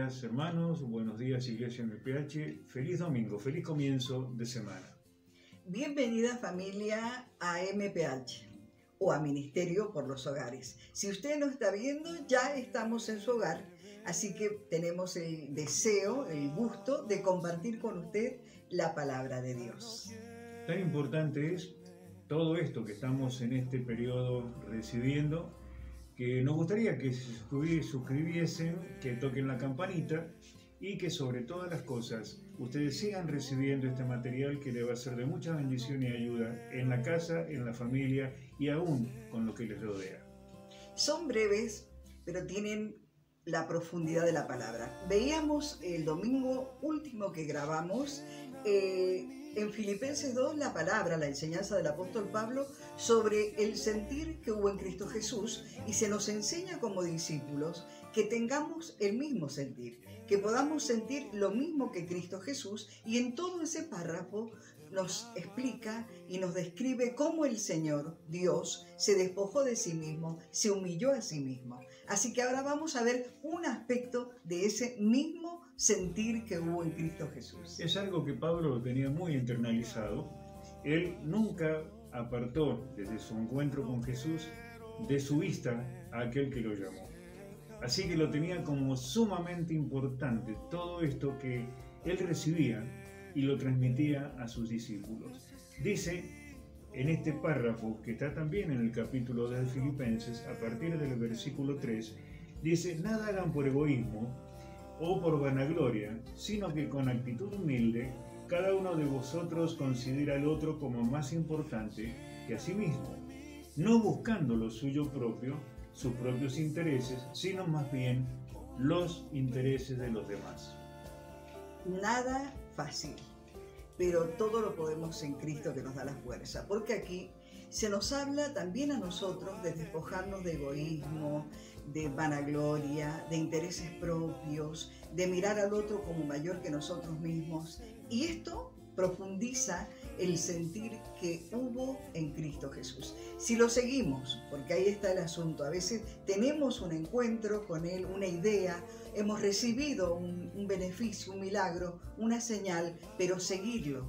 días hermanos, buenos días Iglesia MPH, feliz domingo, feliz comienzo de semana. Bienvenida familia a MPH o a Ministerio por los Hogares. Si usted nos está viendo, ya estamos en su hogar, así que tenemos el deseo, el gusto de compartir con usted la palabra de Dios. Tan importante es todo esto que estamos en este periodo recibiendo que nos gustaría que se suscribiesen, que toquen la campanita y que sobre todas las cosas ustedes sigan recibiendo este material que le va a ser de mucha bendición y ayuda en la casa, en la familia y aún con lo que les rodea. Son breves, pero tienen la profundidad de la palabra. Veíamos el domingo último que grabamos eh, en Filipenses 2 la palabra, la enseñanza del apóstol Pablo sobre el sentir que hubo en Cristo Jesús y se nos enseña como discípulos que tengamos el mismo sentir, que podamos sentir lo mismo que Cristo Jesús y en todo ese párrafo nos explica y nos describe cómo el Señor, Dios, se despojó de sí mismo, se humilló a sí mismo. Así que ahora vamos a ver un aspecto de ese mismo sentir que hubo en Cristo Jesús. Es algo que Pablo lo tenía muy internalizado. Él nunca apartó desde su encuentro con Jesús de su vista a aquel que lo llamó. Así que lo tenía como sumamente importante todo esto que él recibía y lo transmitía a sus discípulos. Dice en este párrafo, que está también en el capítulo de Filipenses, a partir del versículo 3, dice, nada hagan por egoísmo o por vanagloria, sino que con actitud humilde, cada uno de vosotros considera al otro como más importante que a sí mismo, no buscando lo suyo propio, sus propios intereses, sino más bien los intereses de los demás. Nada pero todo lo podemos en Cristo que nos da la fuerza, porque aquí se nos habla también a nosotros de despojarnos de egoísmo, de vanagloria, de intereses propios, de mirar al otro como mayor que nosotros mismos. Y esto profundiza el sentir que hubo en Cristo Jesús. Si lo seguimos, porque ahí está el asunto, a veces tenemos un encuentro con Él, una idea, hemos recibido un, beneficio, un milagro, una señal, pero seguirlo,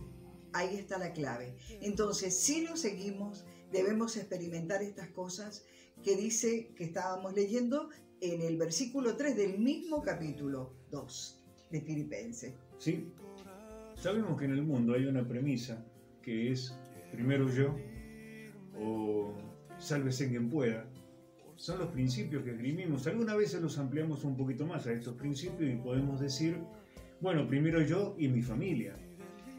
ahí está la clave. Entonces, si lo seguimos, debemos experimentar estas cosas que dice que estábamos leyendo en el versículo 3 del mismo capítulo 2 de Filipenses. Sí, sabemos que en el mundo hay una premisa que es primero yo o sálvese quien pueda. Son los principios que esgrimimos. Algunas veces los ampliamos un poquito más a estos principios y podemos decir, bueno, primero yo y mi familia.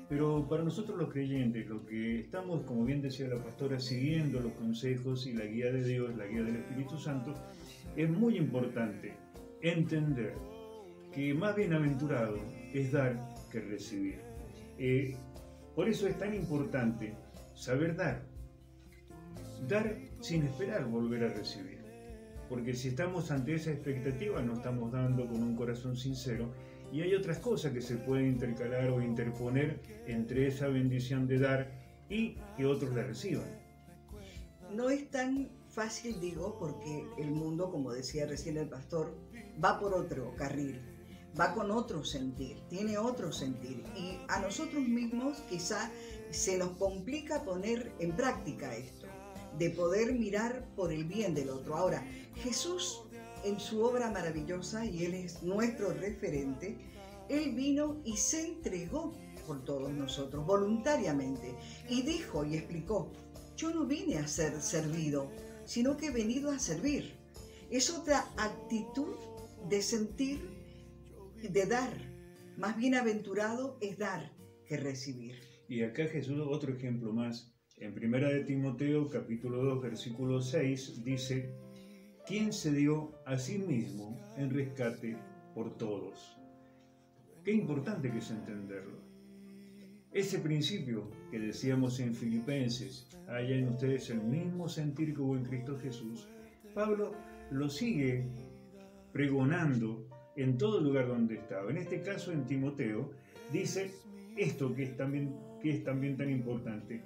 Pero para nosotros los creyentes, lo que estamos, como bien decía la pastora, siguiendo los consejos y la guía de Dios, la guía del Espíritu Santo, es muy importante entender que más bienaventurado es dar que recibir. Eh, por eso es tan importante saber dar. Dar sin esperar volver a recibir. Porque si estamos ante esa expectativa, no estamos dando con un corazón sincero. Y hay otras cosas que se pueden intercalar o interponer entre esa bendición de dar y que otros la reciban. No es tan fácil, digo, porque el mundo, como decía recién el pastor, va por otro carril va con otro sentir, tiene otro sentir. Y a nosotros mismos quizá se nos complica poner en práctica esto, de poder mirar por el bien del otro. Ahora, Jesús en su obra maravillosa, y Él es nuestro referente, Él vino y se entregó por todos nosotros, voluntariamente, y dijo y explicó, yo no vine a ser servido, sino que he venido a servir. Es otra actitud de sentir de dar. Más bienaventurado es dar que recibir. Y acá Jesús, otro ejemplo más. En primera de Timoteo, capítulo 2, versículo 6, dice, ¿quién se dio a sí mismo en rescate por todos? Qué importante que es entenderlo. Ese principio que decíamos en Filipenses, haya en ustedes el mismo sentir que hubo en Cristo Jesús, Pablo lo sigue pregonando en todo lugar donde estaba. En este caso, en Timoteo, dice esto que es también, que es también tan importante.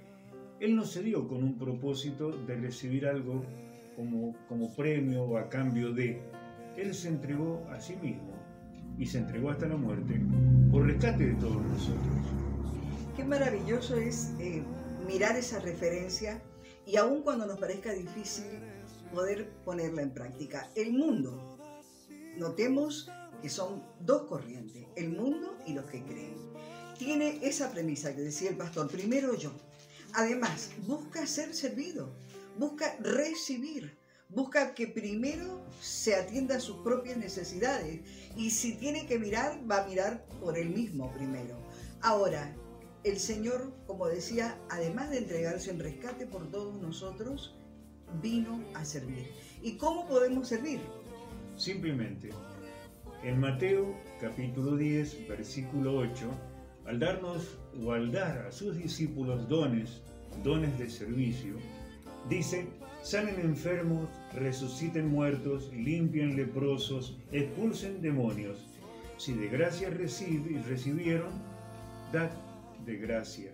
Él no se dio con un propósito de recibir algo como, como premio o a cambio de. Él se entregó a sí mismo y se entregó hasta la muerte por rescate de todos nosotros. Qué maravilloso es eh, mirar esa referencia y aun cuando nos parezca difícil poder ponerla en práctica. El mundo, notemos que son dos corrientes, el mundo y los que creen. Tiene esa premisa que decía el pastor, primero yo. Además, busca ser servido, busca recibir, busca que primero se atienda a sus propias necesidades y si tiene que mirar, va a mirar por él mismo primero. Ahora, el Señor, como decía, además de entregarse en rescate por todos nosotros, vino a servir. ¿Y cómo podemos servir? Simplemente, en Mateo capítulo 10, versículo 8, al darnos o al dar a sus discípulos dones, dones de servicio, dice, sanen enfermos, resuciten muertos, limpien leprosos, expulsen demonios. Si de gracia recibieron, dad de gracia.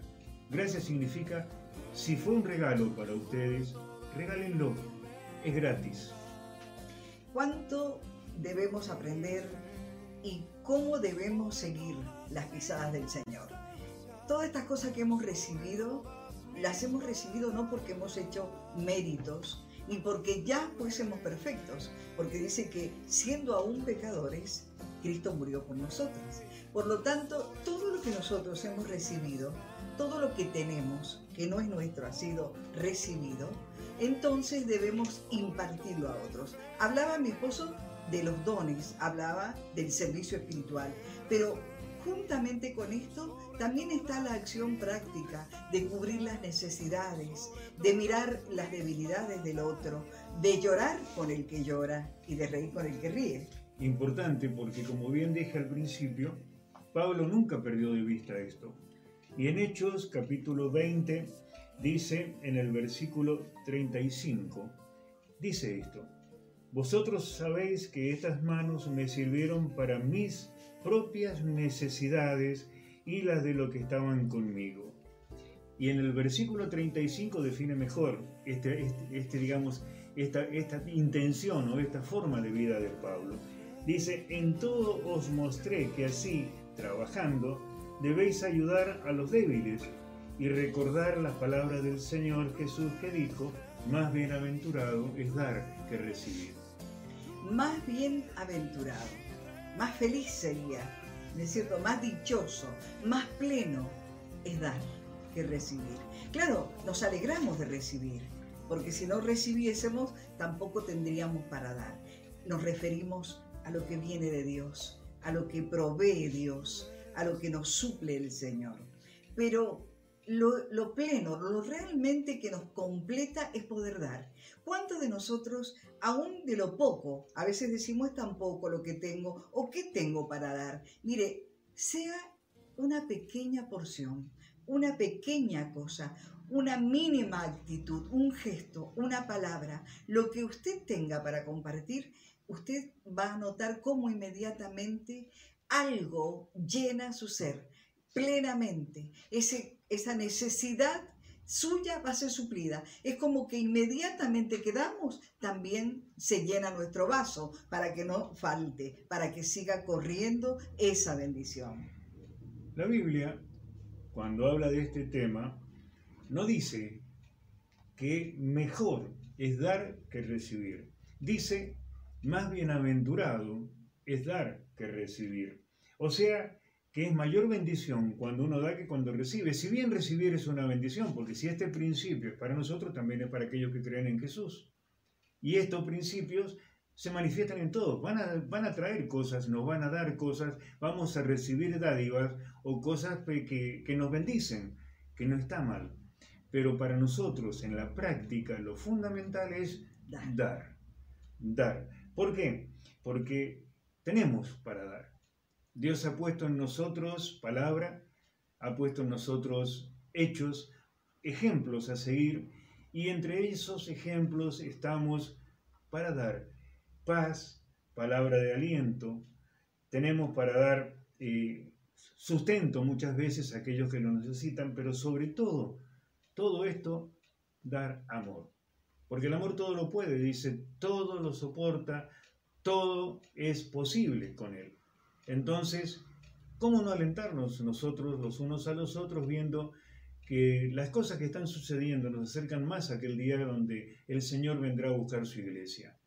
Gracia significa, si fue un regalo para ustedes, regálenlo, es gratis. ¿Cuánto debemos aprender y cómo debemos seguir las pisadas del Señor? Todas estas cosas que hemos recibido, las hemos recibido no porque hemos hecho méritos, ni porque ya fuésemos perfectos, porque dice que siendo aún pecadores, Cristo murió por nosotros. Por lo tanto, todo lo que nosotros hemos recibido, todo lo que tenemos, que no es nuestro, ha sido recibido, entonces debemos impartirlo a otros. Hablaba mi esposo de los dones, hablaba del servicio espiritual, pero juntamente con esto también está la acción práctica de cubrir las necesidades, de mirar las debilidades del otro, de llorar con el que llora y de reír con el que ríe. Importante porque como bien dije al principio, Pablo nunca perdió de vista esto. Y en Hechos capítulo 20 dice en el versículo 35, dice esto, vosotros sabéis que estas manos me sirvieron para mis propias necesidades y las de lo que estaban conmigo. Y en el versículo 35 define mejor este, este, este digamos, esta intención o esta forma de vida de Pablo. Dice, en todo os mostré que así, trabajando, debéis ayudar a los débiles y recordar las palabras del Señor Jesús que dijo, más bienaventurado es dar que recibir. Más bienaventurado, más feliz sería, es cierto, más dichoso, más pleno es dar que recibir. Claro, nos alegramos de recibir, porque si no recibiésemos tampoco tendríamos para dar. Nos referimos a lo que viene de Dios, a lo que provee Dios, a lo que nos suple el Señor. Pero lo, pleno, lo realmente que nos completa es poder dar. ¿Cuántos de nosotros, aún de lo poco, a veces decimos es tan poco lo que tengo o qué tengo para dar? Mire, sea una pequeña porción, una pequeña cosa, una mínima actitud, un gesto, una palabra, lo que usted tenga para compartir, usted va a notar cómo inmediatamente algo llena su ser plenamente. Ese, esa necesidad suya va a ser suplida. Es como que inmediatamente que damos, también se llena nuestro vaso para que no falte, para que siga corriendo esa bendición. La Biblia, cuando habla de este tema, no dice que mejor es dar que recibir. Dice, más bienaventurado es dar que recibir. O sea, que es mayor bendición cuando uno da que cuando recibe. Si bien recibir es una bendición, porque si este principio es para nosotros, también es para aquellos que creen en Jesús. Y estos principios se manifiestan en todos, van a, van a traer cosas, nos van a dar cosas, vamos a recibir dádivas o cosas que, que nos bendicen, que no está mal. Pero para nosotros en la práctica lo fundamental es dar. Dar. ¿Por qué? Porque tenemos para dar. Dios ha puesto en nosotros palabra, ha puesto en nosotros hechos, ejemplos a seguir, y entre esos ejemplos estamos para dar paz, palabra de aliento, tenemos para dar eh, sustento muchas veces a aquellos que lo necesitan, pero sobre todo, todo esto, dar amor. Porque el amor todo lo puede, dice, todo lo soporta, todo es posible con él. Entonces, ¿cómo no alentarnos nosotros los unos a los otros viendo que las cosas que están sucediendo nos acercan más a aquel día donde el Señor vendrá a buscar su iglesia?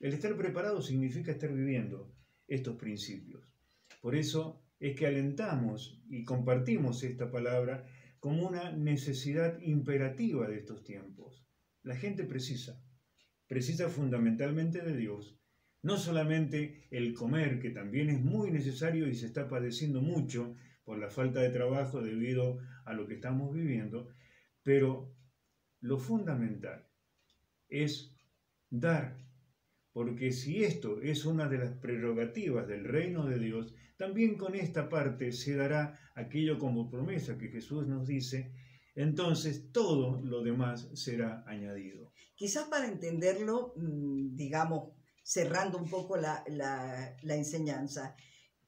El estar preparado significa estar viviendo estos principios. Por eso es que alentamos y compartimos esta palabra como una necesidad imperativa de estos tiempos. La gente precisa, precisa fundamentalmente de Dios. No solamente el comer, que también es muy necesario y se está padeciendo mucho por la falta de trabajo debido a lo que estamos viviendo, pero lo fundamental es dar porque si esto es una de las prerrogativas del reino de Dios, también con esta parte se dará aquello como promesa que Jesús nos dice, entonces todo lo demás será añadido. Quizás para entenderlo, mm, digamos, cerrando un poco la, enseñanza,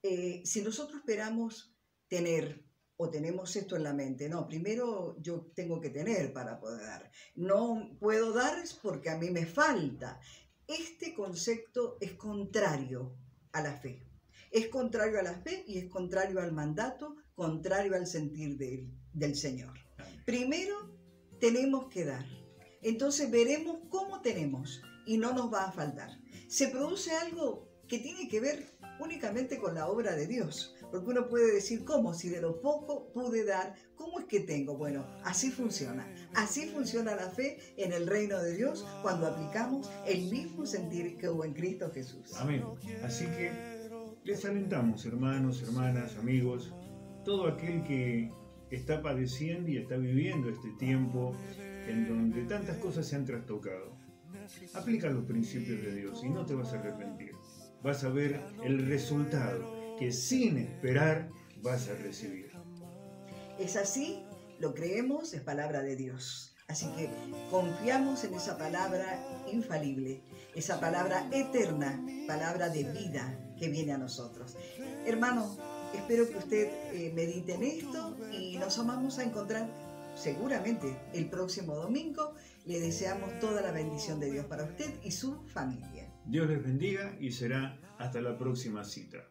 eh, si nosotros esperamos tener o tenemos esto en la mente. No, primero yo tengo que tener para poder dar. No puedo dar porque a mí me falta. Este concepto es contrario a la fe. Es contrario a la fe y es contrario al mandato, contrario al sentir del Señor. Primero tenemos que dar. Entonces veremos cómo tenemos y no nos va a faltar. Se produce algo que tiene que ver únicamente con la obra de Dios. Porque uno puede decir, ¿cómo? Si de lo poco pude dar, ¿cómo es que tengo? Bueno, así funciona. Así funciona la fe en el reino de Dios cuando aplicamos el mismo sentir que hubo en Cristo Jesús. Amén. Así que les alentamos, hermanos, hermanas, amigos, todo aquel que está padeciendo y está viviendo este tiempo en donde tantas cosas se han trastocado. Aplica los principios de Dios y no te vas a arrepentir. Vas a ver el resultado que sin esperar vas a recibir. Es así, lo creemos, es palabra de Dios. Así que confiamos en esa palabra infalible, esa palabra eterna, palabra de vida que viene a nosotros. Hermano, espero que usted eh, medite en esto y nos vamos a encontrar seguramente el próximo domingo. Le deseamos toda la bendición de Dios para usted y su familia. Dios les bendiga y será hasta la próxima cita.